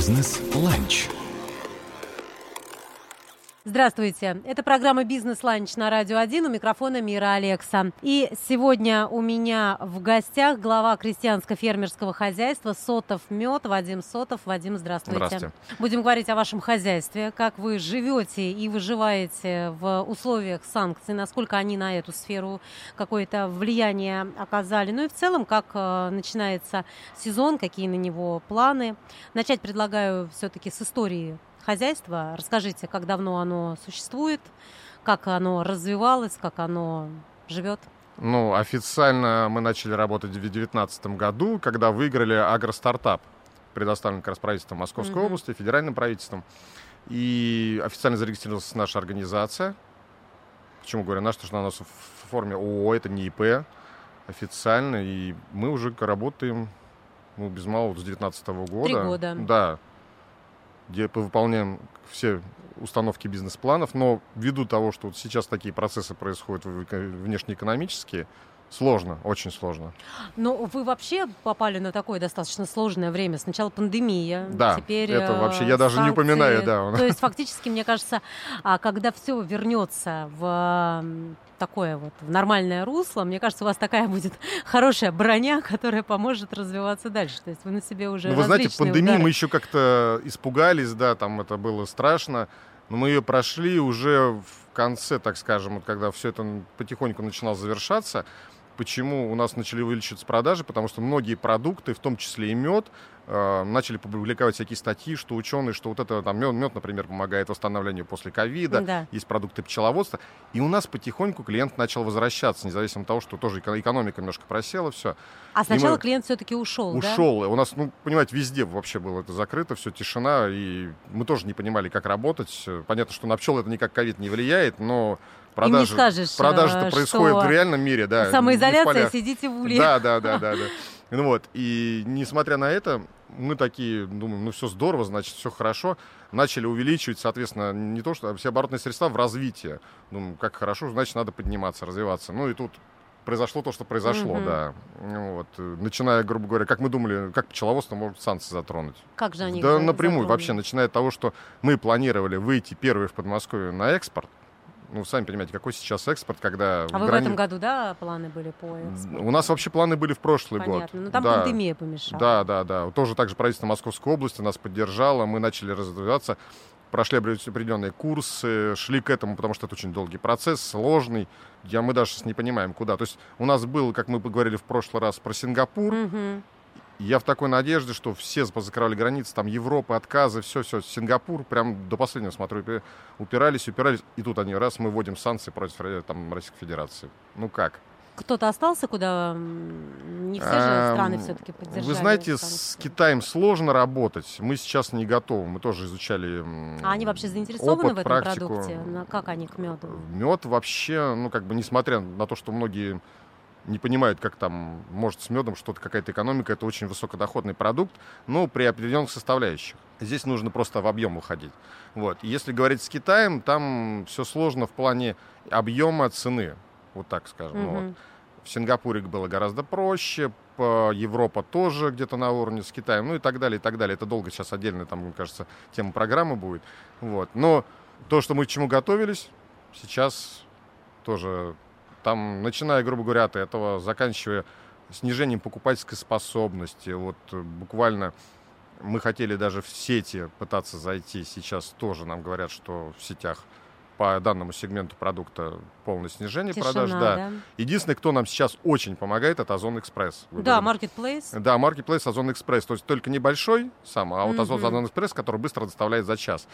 Бизнес-ланч. Здравствуйте. Это программа «Бизнес-ланч» на Радио 1. У микрофона Мира Алекса. И сегодня у меня в гостях глава крестьянско-фермерского хозяйства «Сотов мед» Вадим Сотов. Вадим, здравствуйте. Здравствуйте. Будем говорить о вашем хозяйстве, как вы живете и выживаете в условиях санкций, насколько они на эту сферу какое-то влияние оказали. Ну и в целом, как э, начинается сезон, какие на него планы. Начать предлагаю все-таки с истории хозяйства. Расскажите, как давно оно существует, как оно развивалось, как оно живет. Ну, официально мы начали работать в 2019 году, когда выиграли агростартап, предоставленный как раз правительством Московской mm-hmm. области, федеральным правительством. И официально зарегистрировалась наша организация. Почему говорю наша? Потому что она у нас в форме ООО, это не ИП официально. И мы уже работаем ну, без малого с 2019 года. Три года. Да где выполняем все установки бизнес-планов, но ввиду того, что вот сейчас такие процессы происходят внешнеэкономические, Сложно, очень сложно. Но вы вообще попали на такое достаточно сложное время. Сначала пандемия, да, теперь это вообще я даже санкции. не упоминаю, да. То есть фактически, мне кажется, а, когда все вернется в такое вот в нормальное русло, мне кажется, у вас такая будет хорошая броня, которая поможет развиваться дальше. То есть вы на себе уже Ну, вы знаете, пандемии удары. мы еще как-то испугались, да, там это было страшно, но мы ее прошли уже в конце, так скажем, вот когда все это потихоньку начинало завершаться, Почему у нас начали увеличиваться продажи? Потому что многие продукты, в том числе и мед, начали публиковать всякие статьи, что ученые, что вот это там мед, мед например, помогает восстановлению после ковида, да. есть продукты пчеловодства. И у нас потихоньку клиент начал возвращаться, независимо от того, что тоже экономика немножко просела, все. А сначала мы... клиент все-таки ушел, Ушел. Да? У нас, ну, понимаете, везде вообще было это закрыто, все тишина, и мы тоже не понимали, как работать. Понятно, что на пчел это никак ковид не влияет, но продажи, не скажешь, продажи-то э, происходят что в реальном мире, да. Самоизоляция, сидите в. Да, да, да, да, да. Ну вот, и несмотря на это, мы такие, думаем, ну все здорово, значит, все хорошо. Начали увеличивать, соответственно, не то, что а все оборотные средства в развитие. Думаю, как хорошо, значит, надо подниматься, развиваться. Ну и тут произошло то, что произошло, mm-hmm. да. Вот. Начиная, грубо говоря, как мы думали, как пчеловодство может санкции затронуть. Как же они Да напрямую, затронули? вообще, начиная от того, что мы планировали выйти первые в Подмосковье на экспорт, ну, сами понимаете, какой сейчас экспорт, когда... А вы грани... в этом году, да, планы были по экспорту? У нас вообще планы были в прошлый Понятно. год. Ну, там да. пандемия помешала. Да, да, да. Тоже также правительство Московской области нас поддержало, мы начали развиваться, прошли определенные курсы, шли к этому, потому что это очень долгий процесс, сложный. Я, мы даже не понимаем, куда. То есть у нас был, как мы поговорили в прошлый раз про Сингапур, угу. Я в такой надежде, что все позакрывали границы, там Европа, отказы, все-все, Сингапур, прям до последнего смотрю, упирались, упирались, и тут они, раз, мы вводим санкции против э, там, Российской Федерации. Ну как? Кто-то остался, куда не все же страны все-таки поддержали? Вы знаете, с Китаем сложно работать. Мы сейчас не готовы. Мы тоже изучали А они вообще заинтересованы опыт, в этом практику. продукте? Как они к меду? Мед вообще, ну как бы, несмотря на то, что многие не понимают, как там может с медом что-то, какая-то экономика, это очень высокодоходный продукт, но при определенных составляющих. Здесь нужно просто в объем выходить. Вот. И если говорить с Китаем, там все сложно в плане объема цены, вот так скажем. Mm-hmm. Ну, вот. В Сингапуре было гораздо проще, по Европа тоже где-то на уровне с Китаем, ну и так далее, и так далее. Это долго сейчас отдельно, там, мне кажется, тема программы будет. Вот. Но то, что мы к чему готовились, сейчас тоже там, начиная, грубо говоря, от этого, заканчивая снижением покупательской способности. Вот э, буквально мы хотели даже в сети пытаться зайти. Сейчас тоже нам говорят, что в сетях по данному сегменту продукта полное снижение Тишина, продаж. Да. да. Единственный, кто нам сейчас очень помогает, это Озон Экспресс. Да, Marketplace. Да, Marketplace, Озон Экспресс. То есть только небольшой сам, а вот. Озон Экспресс, который быстро доставляет за час.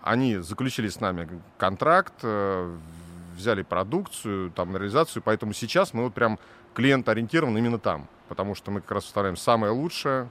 Они заключили с нами контракт, э, взяли продукцию, там, на реализацию, поэтому сейчас мы вот прям клиент ориентирован именно там, потому что мы как раз вставляем самое лучшее,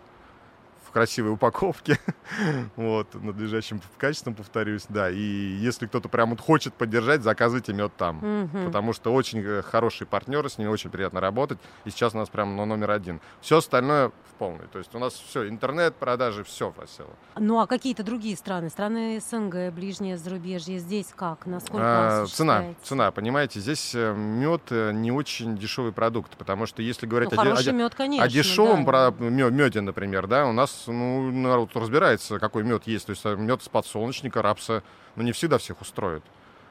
красивой упаковке, вот, надлежащим качеством, повторюсь, да, и если кто-то прям вот хочет поддержать, заказывайте мед там, Мгм. потому что очень э, хорошие партнеры, с ними очень приятно работать, и сейчас у нас прям ну, номер один. Все остальное в полной, то есть у нас все, интернет, продажи, все просело. Ну, а какие-то другие страны? Страны СНГ, ближнее зарубежье, здесь как? Насколько А, цена, цена, понимаете, здесь мед не очень дешевый продукт, потому что если говорить Ну, о, о мед, конечно. о дешевом да. меде, например, да, у нас ну, народ разбирается, какой мед есть. То есть э, мед с подсолнечника, рапса, ну, не всегда всех устроит.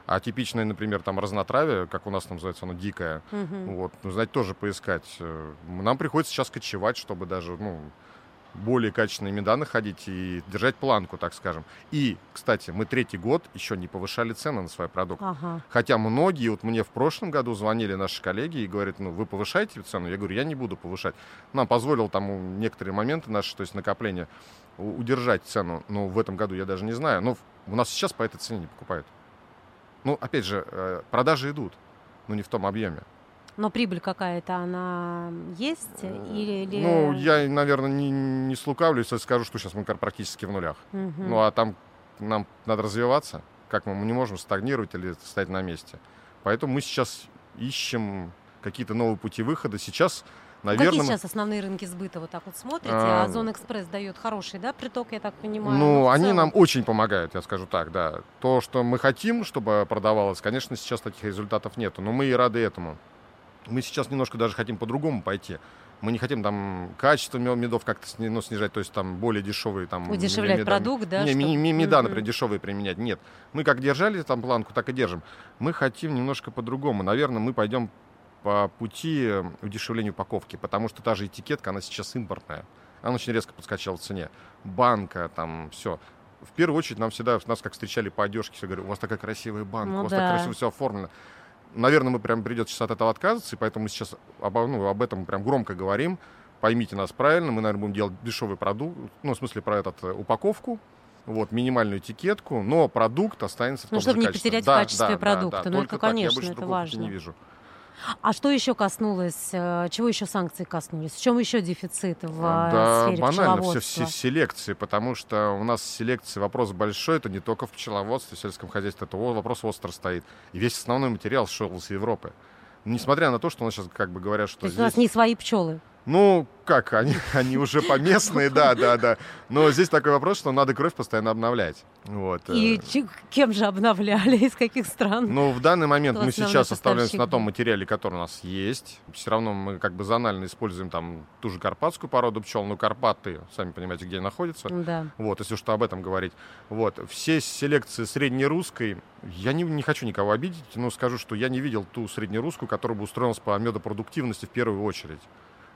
А типичное, например, там разнотравие, как у нас там называется, оно дикое, Мгм. вот, ну, знаете, тоже поискать. Э, Нам приходится сейчас кочевать, чтобы даже, ну, более качественные меда находить и держать планку, так скажем. И, кстати, мы третий год еще не повышали цены на свои продукты. Ага. Хотя многие, вот мне в прошлом году звонили наши коллеги и говорят, ну, вы повышаете цену? Я говорю, я не буду повышать. Нам позволил там некоторые моменты наши, то есть накопления, у- удержать цену. Но в этом году я даже не знаю. Но у нас сейчас по этой цене не покупают. Ну, опять же, э, продажи идут, но не в том объеме. Но прибыль какая-то, она есть? Или, или- Ну, я, наверное, не, не слукавлю, если скажу, что сейчас мы практически в нулях. Мгм. Ну, а там нам надо развиваться. Как мы, мы не можем стагнировать или стоять на месте. Поэтому мы сейчас ищем какие-то новые пути выхода. Сейчас, Ну, наверное... Какие сейчас основные рынки сбыта вот так вот смотрите? А, Озон Экспресс дает хороший, да, приток, я так понимаю. Ну, в они целом. нам очень помогают, я скажу так, да. То, что мы хотим, чтобы продавалось, конечно, сейчас таких результатов нету, но мы и рады этому. Мы сейчас немножко даже хотим по-другому пойти. Мы не хотим там качество медов как-то ну, снижать, то есть там более дешевые там... Удешевлять меда- продукт, да, Не, чтоб- ми- ми- меда, например, дешевые применять. Нет. Мы как держали там планку, так и держим. Мы хотим немножко по-другому. Наверное, мы пойдем по пути удешевления упаковки, потому что та же этикетка, она сейчас импортная. Она очень резко подскочила в цене. Банка, там, все. В первую очередь нам всегда, нас как встречали по одежке, все говорят, у вас такая красивая банка, Ну у вас да. так красиво все оформлено. Наверное, мы прям придется сейчас от этого отказываться, и поэтому мы сейчас обо- ну, об этом прям громко говорим. Поймите нас правильно, мы, наверное, будем делать дешевый продукт, ну, в смысле, про этот, э, упаковку, вот, минимальную этикетку, но продукт останется в Ну, том чтобы же не качестве. потерять в Да, качестве да, да, продукта. да, Ну, только это, так. Я конечно, больше это важно. не вижу. А что еще коснулось, э, чего еще санкции коснулись? В чем еще дефицит в э, Да, сфере банально, все в пчеловодства? се- селекции, потому что у нас селекции вопрос большой, это не только в пчеловодстве, в сельском хозяйстве, это вопрос остро стоит. И весь основной материал шел из Европы. Несмотря на то, что у нас сейчас как бы говорят, что То есть у здесь... нас не свои пчелы. Ну, как, они, они уже поместные, да, да, да. Но здесь такой вопрос, что надо кровь постоянно обновлять. Вот. И э. кем же обновляли, из каких стран? Ну, в данный момент мы сейчас оставляемся на том материале, который у нас есть. Все равно мы как бы зонально используем там ту же карпатскую породу пчел, но Карпаты, сами понимаете, где находятся. Да. Вот, если что об этом говорить. Вот, все селекции среднерусской, я не, не хочу никого обидеть, но скажу, что я не видел ту среднерусскую, которая бы устроилась по медопродуктивности в первую очередь.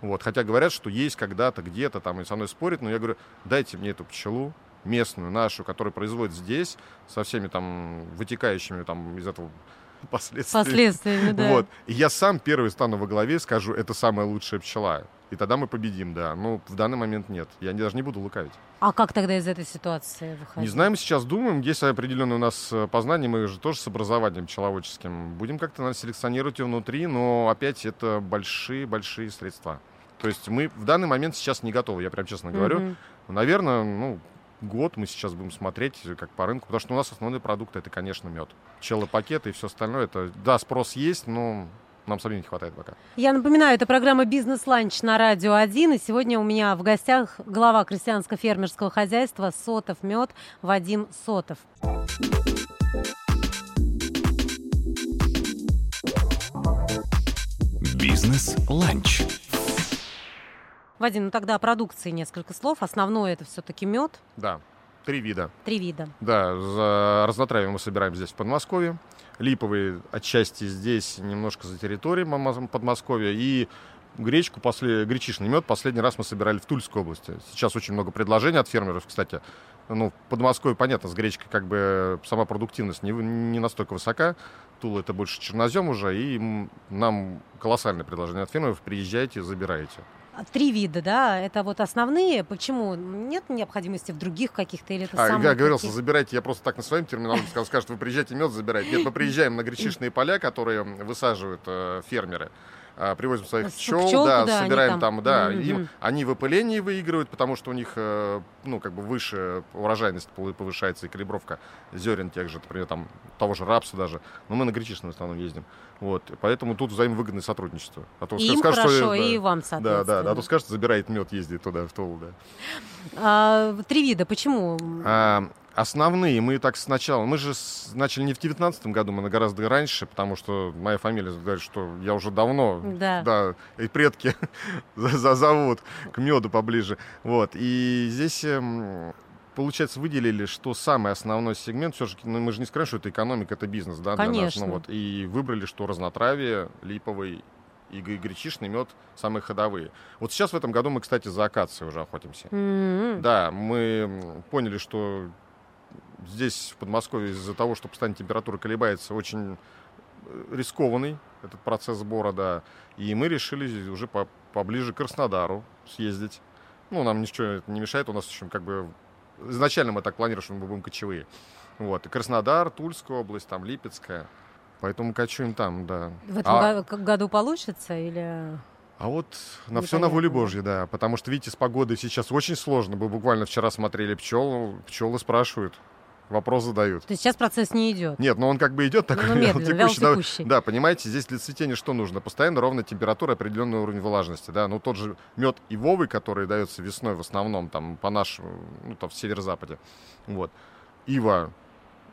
Вот, хотя говорят, что есть когда-то, где-то там, и со мной спорят, но я говорю, дайте мне эту пчелу, местную, нашу, которую производят здесь, со всеми там вытекающими там из этого последствиями. Последствиями, да. Вот. И я сам первый стану во главе и скажу, это самая лучшая пчела. И тогда мы победим, да. Но в данный момент нет. Я даже не буду лукавить. А как тогда из этой ситуации выходить? Не знаем, сейчас думаем. Есть определенные у нас э, познания, мы же тоже с образованием пчеловодческим. Будем как-то наверное, селекционировать ее внутри, но опять это большие-большие средства. То есть мы в данный момент сейчас не готовы, я прям честно говорю. Мгм. Наверное, ну, год мы сейчас будем смотреть, э, как по рынку, потому что у нас основной продукт это, конечно, мед. Пчелопакеты и все остальное. Это, да, спрос есть, но нам самим не хватает пока. Я напоминаю, это программа «Бизнес-ланч» на Радио 1. И сегодня у меня в гостях глава крестьянско-фермерского хозяйства «Сотов Мед» Вадим Сотов. Бизнес-ланч. Вадим, ну тогда о продукции несколько слов. Основное это все-таки мед, Да, три вида. три вида. Да, за разнотравие мы собираем здесь, в Подмосковье. Липовые отчасти здесь, немножко за территорией Подмосковья. И гречку, после, гречишный мед последний раз мы собирали в Тульской области. Сейчас очень много предложений от фермеров, кстати. Ну, в Подмосковье, понятно, с гречкой как бы сама продуктивность не, не настолько высока. Тула это больше чернозем уже, и нам колоссальное предложение от фермеров. Приезжайте, забирайте. А Три вида, да, это вот основные. Почему? Нет необходимости в других каких-то или это А, самые я говорился, такие? забирайте, я просто так на своем терминале сказал, скажут, вы приезжайте мед забирайте. Нет, мы приезжаем на гречишные поля, которые высаживают э, фермеры. А, привозим своих пчел, пчел да, туда, собираем там. там, да, Мгм. им, они выпыление выигрывают, потому что у них, э, ну, как бы выше урожайность пов- повышается и калибровка зерен тех же, например, там, того же рапса даже. Но мы на гречишном в основном ездим. Вот, поэтому тут взаимовыгодное сотрудничество. А то И им скажут, что, хорошо, да, и вам, Да, соответственно. да, да, а то скажет, забирает мед, ездит туда, в Тулу, да. А, Три вида, почему? А, Основные, мы так сначала, мы же с- начали не в девятнадцатом году, мы на гораздо раньше, потому что моя фамилия говорит, что я уже давно, Да. да, и предки зовут к меду поближе. Вот, и здесь, эм, получается, выделили, что самый основной сегмент, все-таки, ну, мы же не скажем, что это экономика, это бизнес, да, для нас. Конечно. Ну, вот, и выбрали, что разнотравие, липовый и гречишный мед самые ходовые. Вот сейчас в этом году мы, кстати, за акацией уже охотимся. М, Да, мы поняли, что здесь, в Подмосковье, из-за того, что постоянно температура колебается, очень э, рискованный этот процесс сбора, да. И мы решили уже по- поближе к Краснодару съездить. Ну, нам ничего это не мешает, у нас еще как бы... Изначально мы так планировали, что мы будем кочевые. Вот, и Краснодар, Тульская область, там Липецкая. Поэтому кочуем там, да. В этом А- году получится или... а вот на все на воле. Божьей, да. Потому что, видите, с погодой сейчас очень сложно. Мы буквально вчера смотрели пчел, пчелы спрашивают, вопрос задают. То есть сейчас процесс не идет? Нет, но он как бы идет такой, Ну, медленно, текущий, да. вялотекущий. Да, понимаете, здесь для цветения что нужно? Постоянно ровная температура, определенный уровень влажности, да. Ну, тот же мед ивовый, который дается весной в основном, там, по нашему, ну, там, в северо-западе, вот. Ива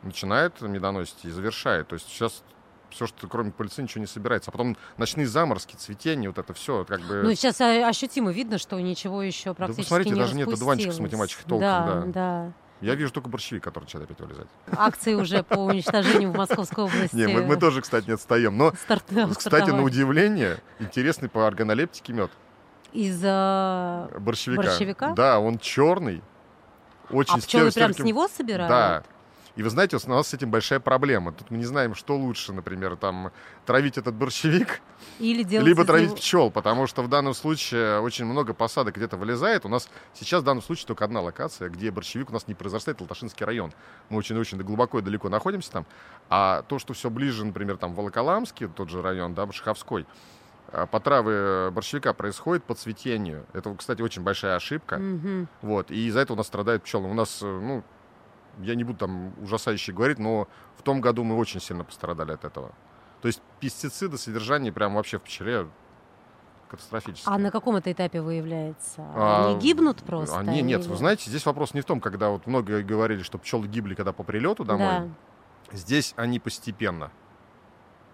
начинает медоносить и завершает. То есть сейчас все, что кроме пыльцы, ничего не собирается. А потом ночные заморозки, цветение, вот это все, как бы... Ну, сейчас а, ощутимо видно, что ничего еще практически посмотрите, не даже нет одуванчиков с математикой толком, да. да. да. Я вижу только борщевик, который начинает опять вылезать. Акции уже по уничтожению в Московской области. Не, мы, мы тоже, кстати, не отстаем. Но, старт- кстати, на удивление, интересный по органолептике мед. Из-за... Борщевика. Борщевика? Да, он черный. Очень А пчелы прям с него собирают? Да. И вы знаете, у нас с этим большая проблема. Тут мы не знаем, что лучше, например, там травить этот борщевик, Или либо травить него- пчел, потому что в данном случае очень много посадок где-то вылезает. У нас сейчас в данном случае только одна локация, где борщевик у нас не произрастает, Латашинский район. Мы очень-очень глубоко и далеко находимся там. А то, что все ближе, например, там Волоколамский, тот же район, да, Шаховской, а, по травы борщевика происходит по цветению. Это, кстати, очень большая ошибка. Мгм. Вот, и из-за этого у нас страдают пчелы. У нас, э, ну, я не буду там ужасающе говорить, но в том году мы очень сильно пострадали от этого. То есть пестициды, содержание прям вообще в пчеле катастрофическое. А на каком это этапе выявляется? А, Они гибнут просто? Они, нет, или- вы знаете, здесь вопрос не в том, когда вот много говорили, что пчелы гибли, когда по прилету домой. Да. Здесь они постепенно.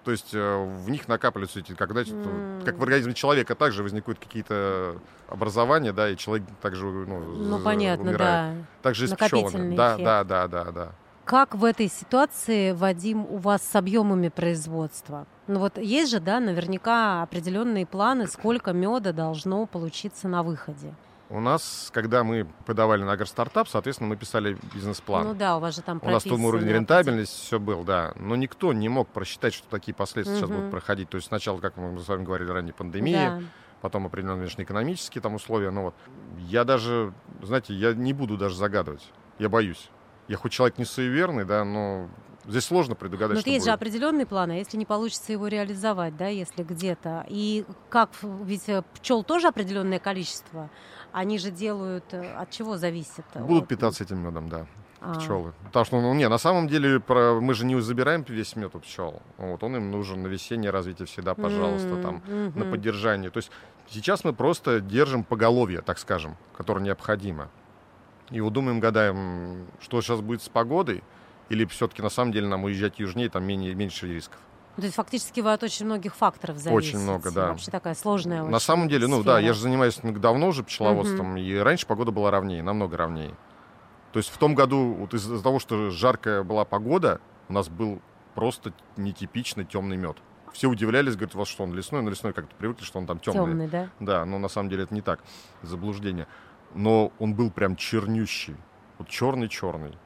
То есть э, в них накапливаются эти, когда М. как в организме человека также возникают какие-то образования, да, и человек также ну, Ну, понятно, умирает. да. Также и с пчелами. Да, да, да, да, да. Как в этой ситуации, Вадим, у вас с объемами производства? Ну вот есть же, да, наверняка определенные планы, сколько меда должно получиться на выходе. У нас, когда мы подавали на агростартап, соответственно, мы писали бизнес-план. Ну да, у вас же там У нас там уровень рентабельности, все был, да. Но никто не мог просчитать, что такие последствия сейчас Мгм. будут проходить. То есть сначала, как мы с вами говорили ранее, пандемия, Да. потом определенные внешнеэкономические там условия. Ну вот, я даже, знаете, я не буду даже загадывать. Я боюсь. Я хоть человек не суеверный, да, но здесь сложно предугадать, Но есть же будет. определенный план, а если не получится его реализовать, да, если где-то. И как, ведь пчел тоже определенное количество, они же делают, э, от чего зависит? Будут От- питаться этим медом, да. А, пчелы. Потому что, ну, не, на самом деле, про, мы же не забираем весь мед у пчел. Вот, он им нужен на весеннее развитие всегда, пожалуйста, м, там, на мгм. поддержание. То есть сейчас мы просто держим поголовье, так скажем, которое необходимо. И вот думаем, гадаем, что сейчас будет с погодой, или все-таки на самом деле нам уезжать южнее, там менее, меньше рисков. То есть фактически вы от очень многих факторов зависите. Очень много, да. Вообще такая сложная на самом деле, ну да, сфера. я же занимаюсь давно уже пчеловодством, и раньше погода была ровнее, намного ровнее. То есть в том году, вот из-за того, что жаркая была погода, у нас был просто нетипичный темный мед. Все удивлялись, говорят, у вас что, он лесной? На лесной как-то привыкли, что он там темный. Темный, да? Да, но на самом деле это не так. Заблуждение. Но он был прям чернющий. Вот черный-черный.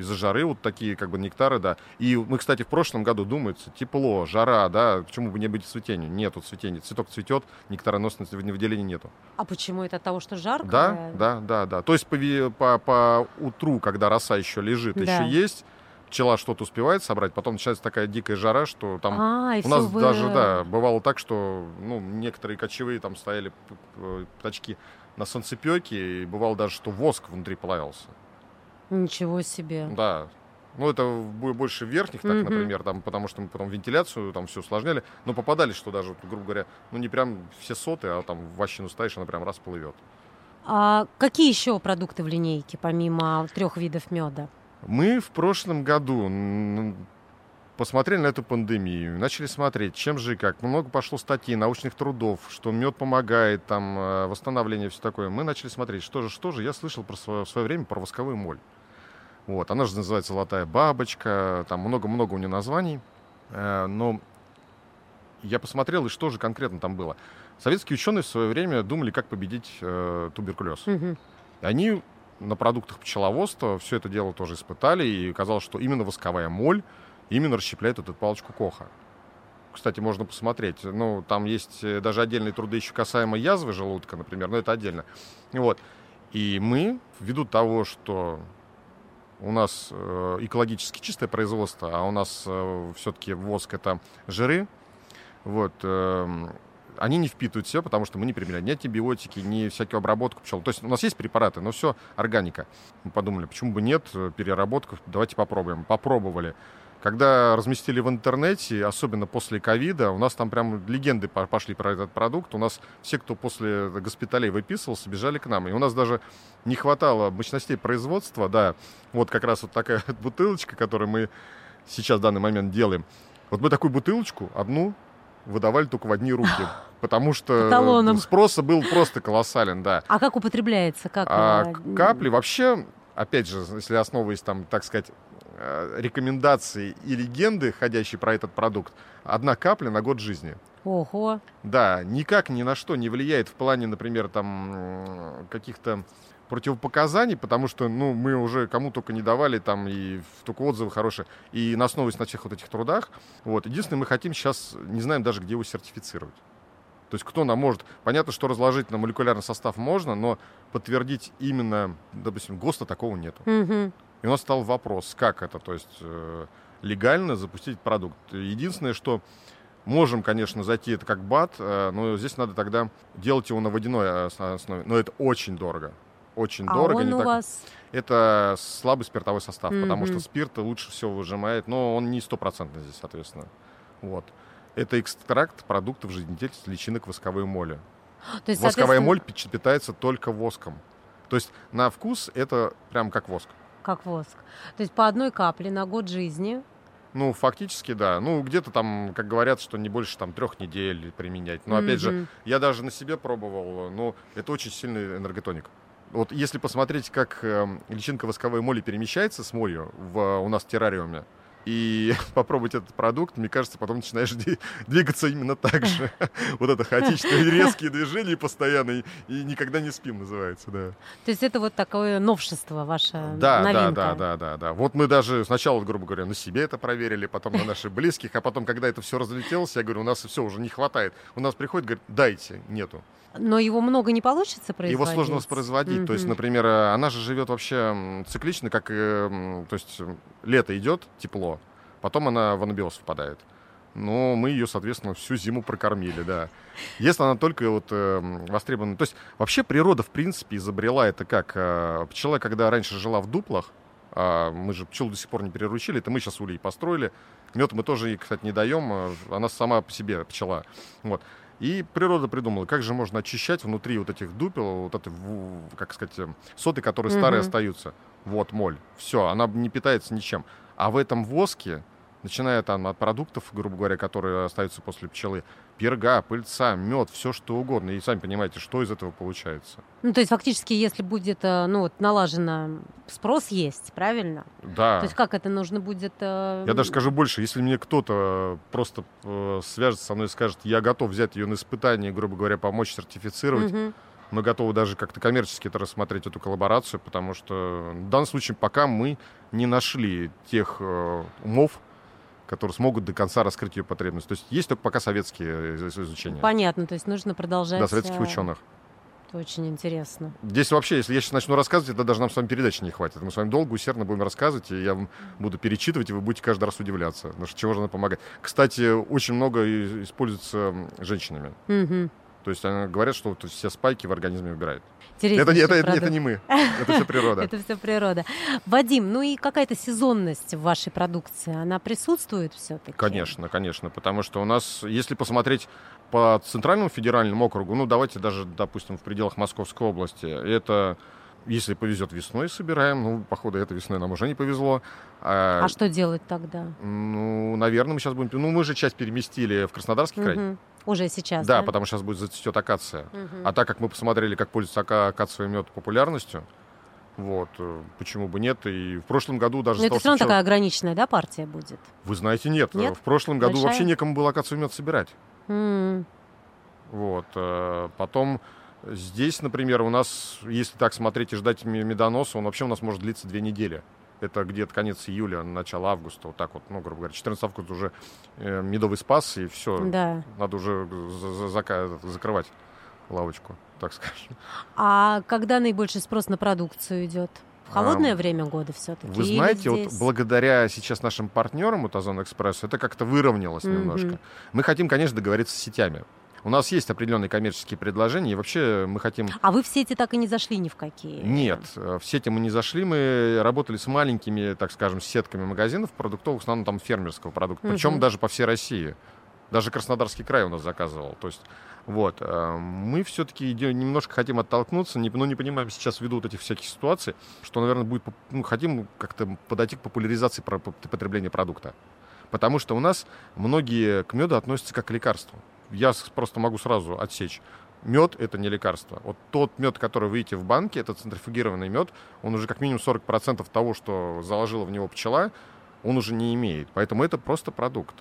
Из-за жары вот такие как бы нектары, да. И мы, кстати, в прошлом году думается, тепло, жара, да, почему бы не быть цветению? Нету цветения. Цветок цветет, нектароносности выделения нету. А почему это от того, что жарко? Да, да, да, да. То есть по, по, по утру, когда роса еще лежит, Да. еще есть, пчела что-то успевает собрать, потом начинается такая дикая жара, что там А, у нас вы- даже, да, бывало так, что ну, некоторые кочевые там стояли птачки на солнцепеке, и бывало даже, что воск внутри плавился. Ничего себе. Да. Ну, это больше верхних, так, Мгм. например, там, потому что мы потом вентиляцию там все усложняли. Но попадались, что даже, грубо говоря, ну не прям все соты, а там в вощину ставишь, она прям раз плывет. А какие еще продукты в линейке, помимо трех видов меда? Мы в прошлом году посмотрели на эту пандемию, начали смотреть, чем же и как. Много пошло статей, научных трудов, что мед помогает, там, э, восстановление, все такое. Мы начали смотреть, что же, что же. Я слышал про свое, в свое время про восковую моль. Вот, она же называется «Золотая бабочка», там много-много у нее названий. Э, но я посмотрел, и что же конкретно там было. Советские ученые в свое время думали, как победить э, туберкулез. Угу. Они на продуктах пчеловодства все это дело тоже испытали, и казалось, что именно восковая моль именно расщепляет эту палочку Коха. Кстати, можно посмотреть. Ну, там есть э, даже отдельные труды еще касаемо язвы желудка, например, но это отдельно. Вот. И мы, ввиду того, что у нас э, экологически чистое производство, а у нас э, все-таки воск это жиры, вот, э, они не впитывают все, потому что мы не применяем ни антибиотики, ни всякую обработку пчел. То есть у нас есть препараты, но все органика. Мы подумали, почему бы нет э, переработка, давайте попробуем. Попробовали. Когда разместили в интернете, особенно после ковида, у нас там прям легенды пошли про этот продукт. У нас все, кто после госпиталей выписывался, бежали к нам. И у нас даже не хватало мощностей производства. Да, вот как раз вот такая бутылочка, которую мы сейчас в данный момент делаем. Вот мы такую бутылочку, одну, выдавали только в одни руки. Потому что Талоном. спроса был просто колоссален, да. А как употребляется? Как, а, капли вообще, опять же, если основываясь там, так сказать, рекомендации и легенды, ходящие про этот продукт, одна капля на год жизни. Ого. Да, никак ни на что не влияет в плане, например, там каких-то противопоказаний, потому что, ну, мы уже кому только не давали там и только отзывы хорошие, и на основе на всех вот этих трудах. Вот. Единственное, мы хотим сейчас, не знаем даже, где его сертифицировать. То есть кто нам может... Понятно, что разложить на молекулярный состав можно, но подтвердить именно, допустим, ГОСТа такого нету. Угу. И у нас стал вопрос, как это, то есть э, легально запустить продукт. Единственное, что можем, конечно, зайти это как бат, э, но здесь надо тогда делать его на водяной основе. Но это очень дорого. Очень а дорого. Он не у так... вас... Это слабый спиртовой состав, mm-hmm. потому что спирт лучше всего выжимает, но он не стопроцентный здесь, соответственно. Вот. Это экстракт продуктов жизнедеятельности личинок восковой моли. То есть, Восковая соответственно... моль питается только воском. То есть на вкус это прям как воск как воск. То есть по одной капле на год жизни. Ну, фактически, да. Ну, где-то там, как говорят, что не больше там трех недель применять. Но, mm-hmm. опять же, я даже на себе пробовал, но это очень сильный энерготоник. Вот если посмотреть, как э, личинка восковой моли перемещается с молью в, у нас в террариуме, и попробовать этот продукт, мне кажется, потом начинаешь двигаться именно так же. Вот это хаотичные резкие движения постоянно, и никогда не спим, называется, да. То есть это вот такое новшество ваше, да, новинка. Да, да, да, да, да. Вот мы даже сначала, грубо говоря, на себе это проверили, потом на наших близких, а потом, когда это все разлетелось, я говорю, у нас все уже не хватает. У нас приходит, говорит, дайте, нету. Но его много не получится производить? Его сложно воспроизводить. Mm-hmm. То есть, например, э, она же живет вообще циклично, как э, то есть лето идет, тепло, потом она в анабиоз впадает. Но мы ее, соответственно, всю зиму прокормили, да. Если она только вот э, востребована... То есть вообще природа, в принципе, изобрела это как? Э, пчела, когда раньше жила в дуплах, а мы же пчелу до сих пор не переручили, это мы сейчас улей построили. Мед мы тоже ей, кстати, не даем, э, она сама по себе пчела. Вот. И природа придумала, как же можно очищать внутри вот этих дупел, вот этой, как сказать, э, соты, которые mm-hmm. старые остаются. Вот моль. Все, она не питается ничем. А в этом воске, начиная там от продуктов, грубо говоря, которые остаются после пчелы, перга, пыльца, мед, все что угодно. И сами понимаете, что из этого получается. Ну, то есть фактически, если будет э, ну, вот, налажено спрос есть, правильно? Да. То есть как это нужно будет... Э... Я даже скажу больше, если мне кто-то просто э, свяжется со мной и скажет, я готов взять ее на испытание, грубо говоря, помочь сертифицировать, угу. мы готовы даже как-то коммерчески это рассмотреть, эту коллаборацию, потому что в данном случае пока мы не нашли тех э, умов, которые смогут до конца раскрыть ее потребность. То есть есть только пока советские изучения. Понятно, то есть нужно продолжать... Да, советских э, ученых. Это очень интересно. Здесь вообще, если я сейчас начну рассказывать, это даже нам с вами передачи не хватит. Мы с вами долго, усердно будем рассказывать, и я буду перечитывать, и вы будете каждый раз удивляться, потому что чего же она помогает. Кстати, очень много используется женщинами. Угу. То есть они говорят, что вот все спайки в организме убирают. Это, это, это, это не мы, это все природа. это все природа. Вадим, ну и какая-то сезонность в вашей продукции, она присутствует все-таки? Конечно, конечно, потому что у нас, если посмотреть по Центральному федеральному округу, ну давайте даже, допустим, в пределах Московской области, это Если повезет весной, собираем. Ну, походу, этой весной нам уже не повезло. А, а что делать тогда? Ну, наверное, мы сейчас будем... Ну, мы же часть переместили в Краснодарский край. Угу. Уже сейчас, да? Да, потому что сейчас будет зацветет акация. Мгм. А так как мы посмотрели, как пользуется ака- акациевый мед популярностью, вот, э, почему бы нет. И в прошлом году даже Но это все равно такая ограниченная, да, партия будет? Вы знаете, нет. Нет? В прошлом году Большая? вообще некому было акациевый мед собирать. М, Вот. э, Потом здесь, например, у нас, если так смотреть и ждать ме- медоноса, он вообще у нас может длиться две недели. Это где-то конец июля, начало августа, вот так вот, ну, грубо говоря, 14 августа уже э, медовый спас, и все, Да. надо уже закрывать лавочку, так скажем. А когда наибольший спрос на продукцию идет? В холодное Ам, время года все-таки? Вы знаете, вот благодаря сейчас нашим партнерам от Озон Экспресс это как-то выровнялось Мгм. немножко. Мы хотим, конечно, договориться с сетями. У нас есть определенные коммерческие предложения, и вообще мы хотим А вы в сети так и не зашли ни в какие? Нет, э, в сети мы не зашли, мы работали с маленькими, так скажем, сетками магазинов продуктовых, в основном там фермерского продукта, причем Мгм. даже по всей России. Даже Краснодарский край у нас заказывал. То есть, вот, э, мы все-таки немножко хотим оттолкнуться, не, но не понимаем сейчас ввиду вот этих всяких ситуаций, что, наверное, будет, ну, хотим как-то подойти к популяризации потребления продукта. Потому что у нас многие к меду относятся как к лекарству. Я просто могу сразу отсечь. Мед это не лекарство. Вот тот мед, который вы видите в банке, это центрифугированный мед, он уже как минимум 40% того, что заложила в него пчела, он уже не имеет. Поэтому это просто продукт.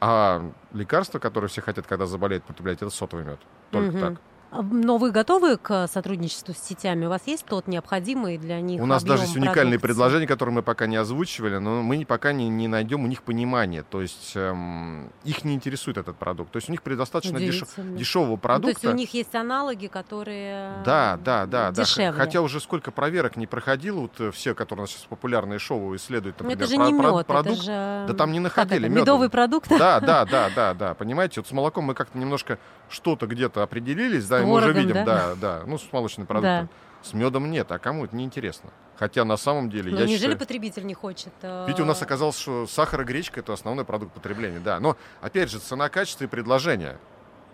А лекарство, которое все хотят, когда заболеют, потреблять, это сотовый мед. Только Мгм. так. А, Но вы готовы к сотрудничеству с сетями? У вас есть тот необходимый для них У нас даже есть уникальные продукции? предложения, которые мы пока не озвучивали, но мы пока не, не найдем у них понимания. То есть эм, их не интересует этот продукт. То есть у них предостаточно деш- Удивительно. дешевого Ну, то продукта. есть у них есть аналоги, которые Да, да, да, да. Дешевле. Хотя уже сколько проверок не проходило, вот э, все, которые у нас сейчас популярные шоу исследуют, Ну, например, это же не про- мед, продукт. это же... Да там не находили это, мёда. медовый продукт? Да, да, да, да, да. Понимаете, вот с молоком мы как-то немножко что-то где-то определились, да, и мы уже видим, да? да, да. Ну, с молочным продуктом. С медом нет, а кому это неинтересно? Хотя на самом деле, Ну, я неужели считаю... потребитель не хочет? э, Видите, у нас оказалось, что сахар и гречка это основной продукт потребления, да. Но, опять же, цена, качество и предложение.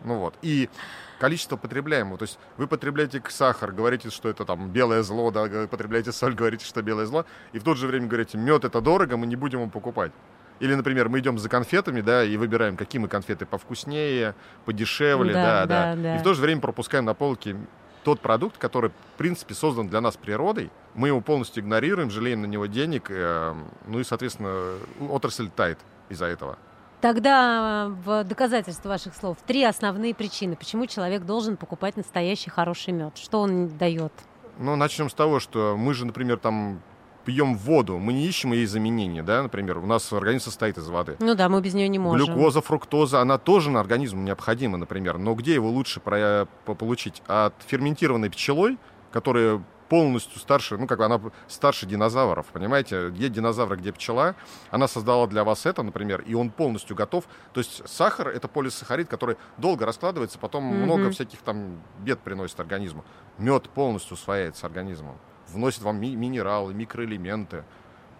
Ну вот. И количество потребляемого. То есть вы потребляете сахар, говорите, что это там белое зло, да, вы потребляете соль, говорите, что белое зло, и в то же время говорите, мед это дорого, мы не будем его покупать. Или, например, мы идем за конфетами, да, и выбираем, какие мы конфеты повкуснее, подешевле, Да, да, да. да, да. И в то же время пропускаем на полке тот продукт, который, в принципе, создан для нас природой, мы его полностью игнорируем, жалеем на него денег, э, ну и, соответственно, отрасль тает из-за этого. Тогда э, в доказательство ваших слов три основные причины, почему человек должен покупать настоящий хороший мед. Что он дает? Ну, начнем с того, что мы же, например, там пьем воду, мы не ищем ей заменения, да, например, у нас организм состоит из воды. Ну да, мы без нее не можем. Глюкоза, фруктоза, она тоже на организму необходима, например. Но где его лучше по- получить? От ферментированной пчелой, которая полностью старше, ну, как бы она старше динозавров, понимаете? Где динозавры, где пчела, она создала для вас это, например, и он полностью готов. То есть сахар — это полисахарид, который долго раскладывается, потом Мгм. много всяких там бед приносит организму. Мед полностью усваивается организмом, вносит вам ми- минералы, микроэлементы.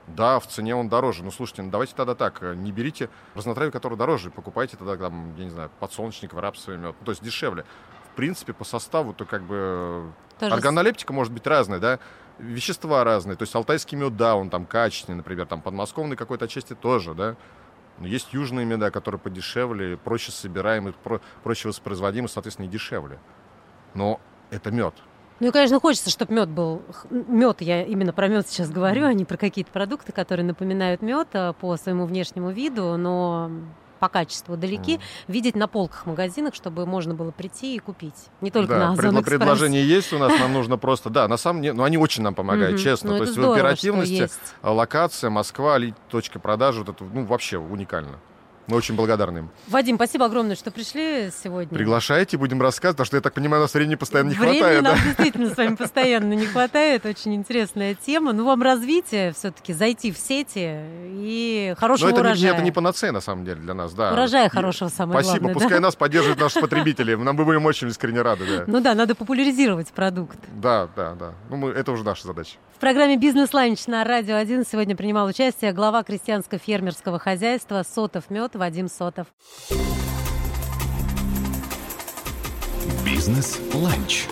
Да, в цене он дороже. Ну, слушайте, ну давайте тогда так, э, не берите разнотравье, которое дороже, покупайте тогда, там, я не знаю, подсолнечник, рапсовый мед, ну, то есть дешевле. В принципе, по составу, то как бы Тоже органолептика может быть разная, да, вещества разные. То есть алтайский мед, да, он там качественный, например, там подмосковный какой-то отчасти тоже, да. Но есть южные меда, которые подешевле, проще собираемые, про- проще воспроизводимы, соответственно, и дешевле. Но это мед. Ну и, конечно, хочется, чтобы мед был. Мед, я именно про мед сейчас говорю, а не про какие-то продукты, которые напоминают мед по своему внешнему виду, но по качеству далеки, видеть на полках магазинах, чтобы можно было прийти и купить. Не только да, на Озон предло- Экспресс. предложения есть у нас, нам нужно просто, да, на самом деле, ну они очень нам помогают, Мгм. честно. Ну, То есть в здорово, что оперативности, а, локация, Москва, точка продажи, вот это, ну вообще уникально. Мы очень благодарны им. Вадим, спасибо огромное, что пришли сегодня. Приглашайте, будем рассказывать, потому что я так понимаю, у нас времени постоянно не Времени хватает. нам да? действительно с вами постоянно не хватает. Очень интересная тема. Ну, вам развитие все-таки зайти в сети и Но хорошего это не, урожая. это не панацея, на самом деле, для нас, да. Урожая хорошего, самое Спасибо, главное. пускай да? нас поддерживают наши потребители. Нам мы будем очень искренне рады, да. Ну да, надо популяризировать продукт. Да, да, да. Ну, мы, это уже наша задача. В программе «Бизнес-ланч» на Радио 1 сегодня принимал участие глава крестьянско-фермерского хозяйства «Сотов мед» Вадим Сотов. Бизнес-ланч.